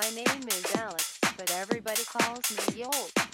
My name is Alex, but everybody calls me Yolt.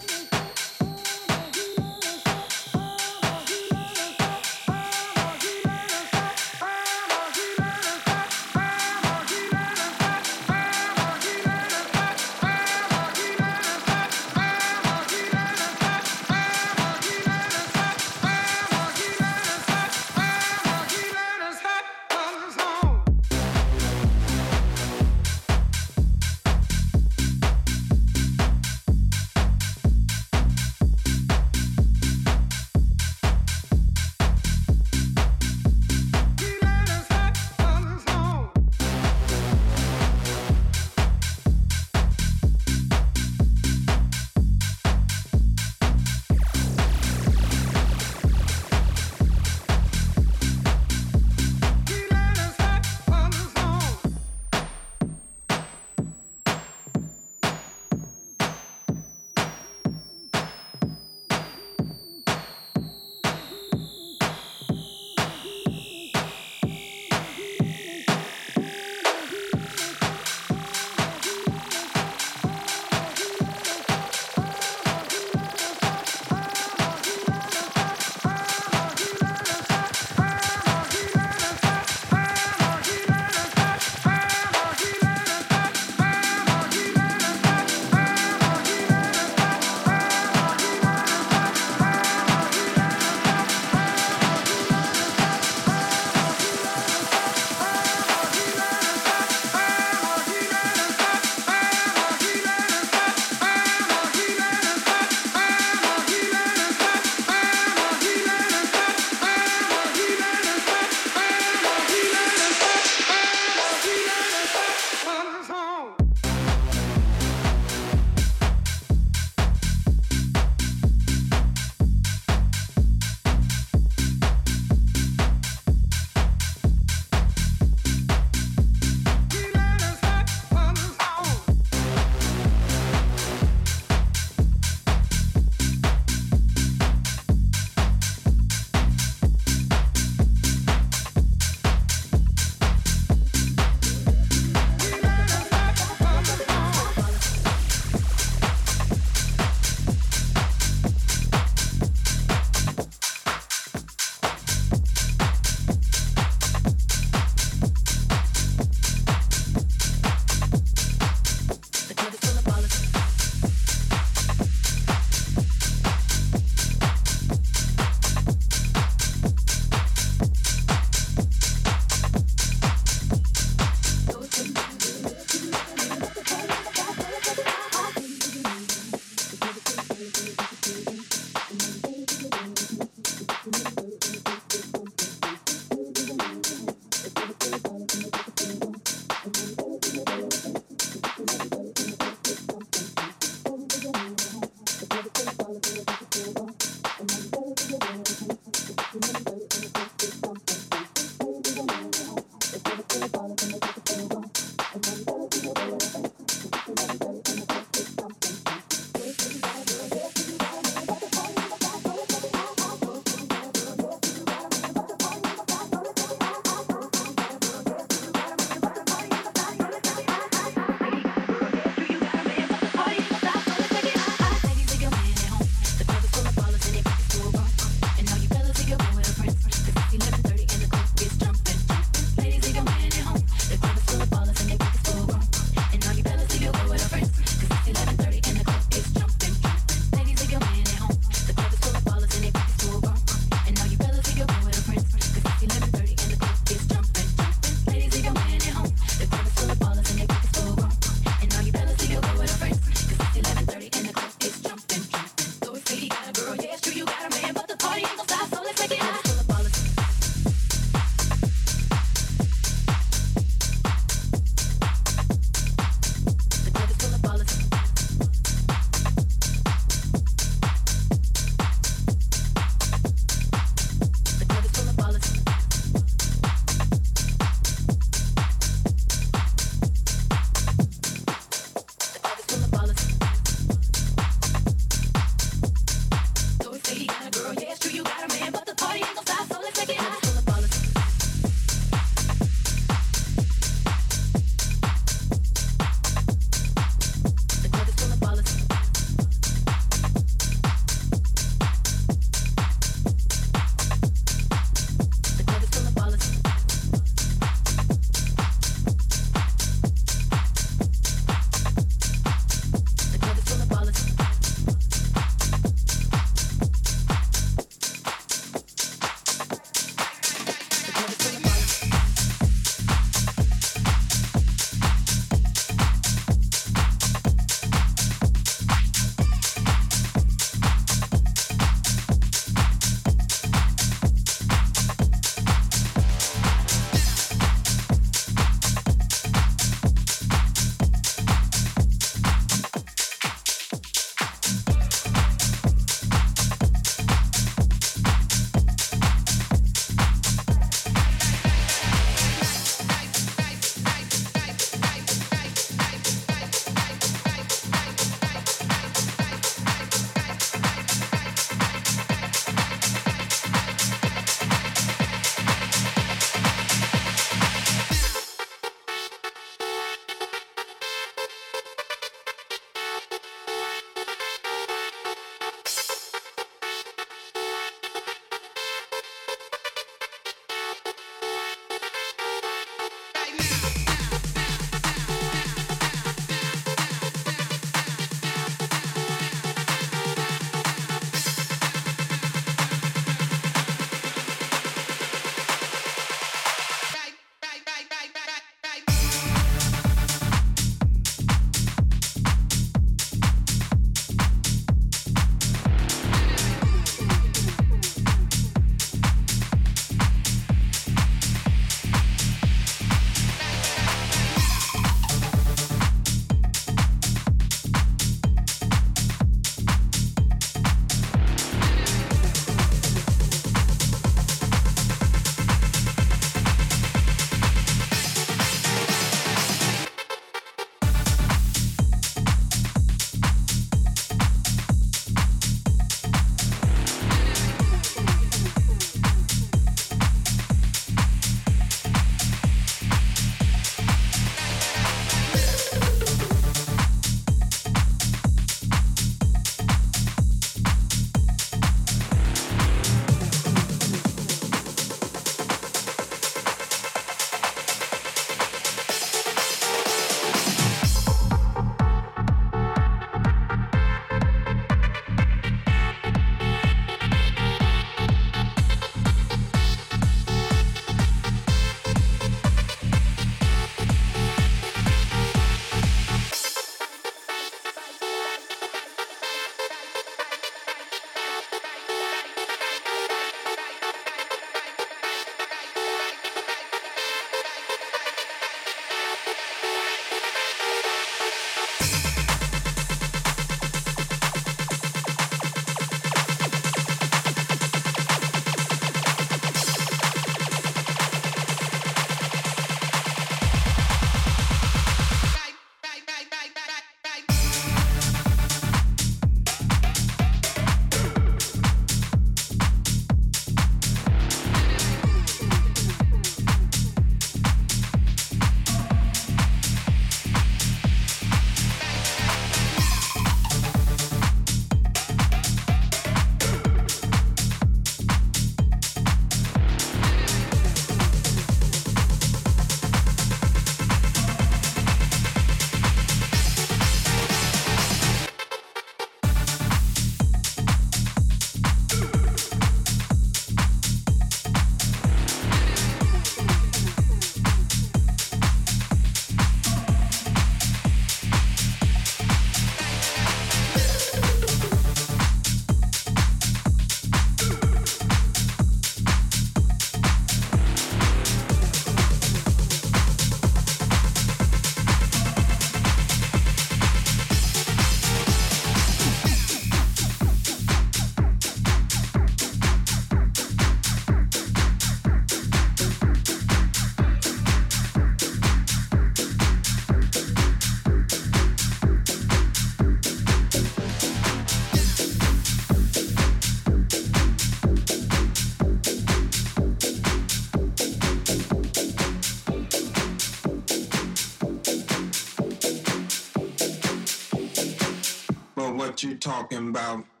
What you talking about.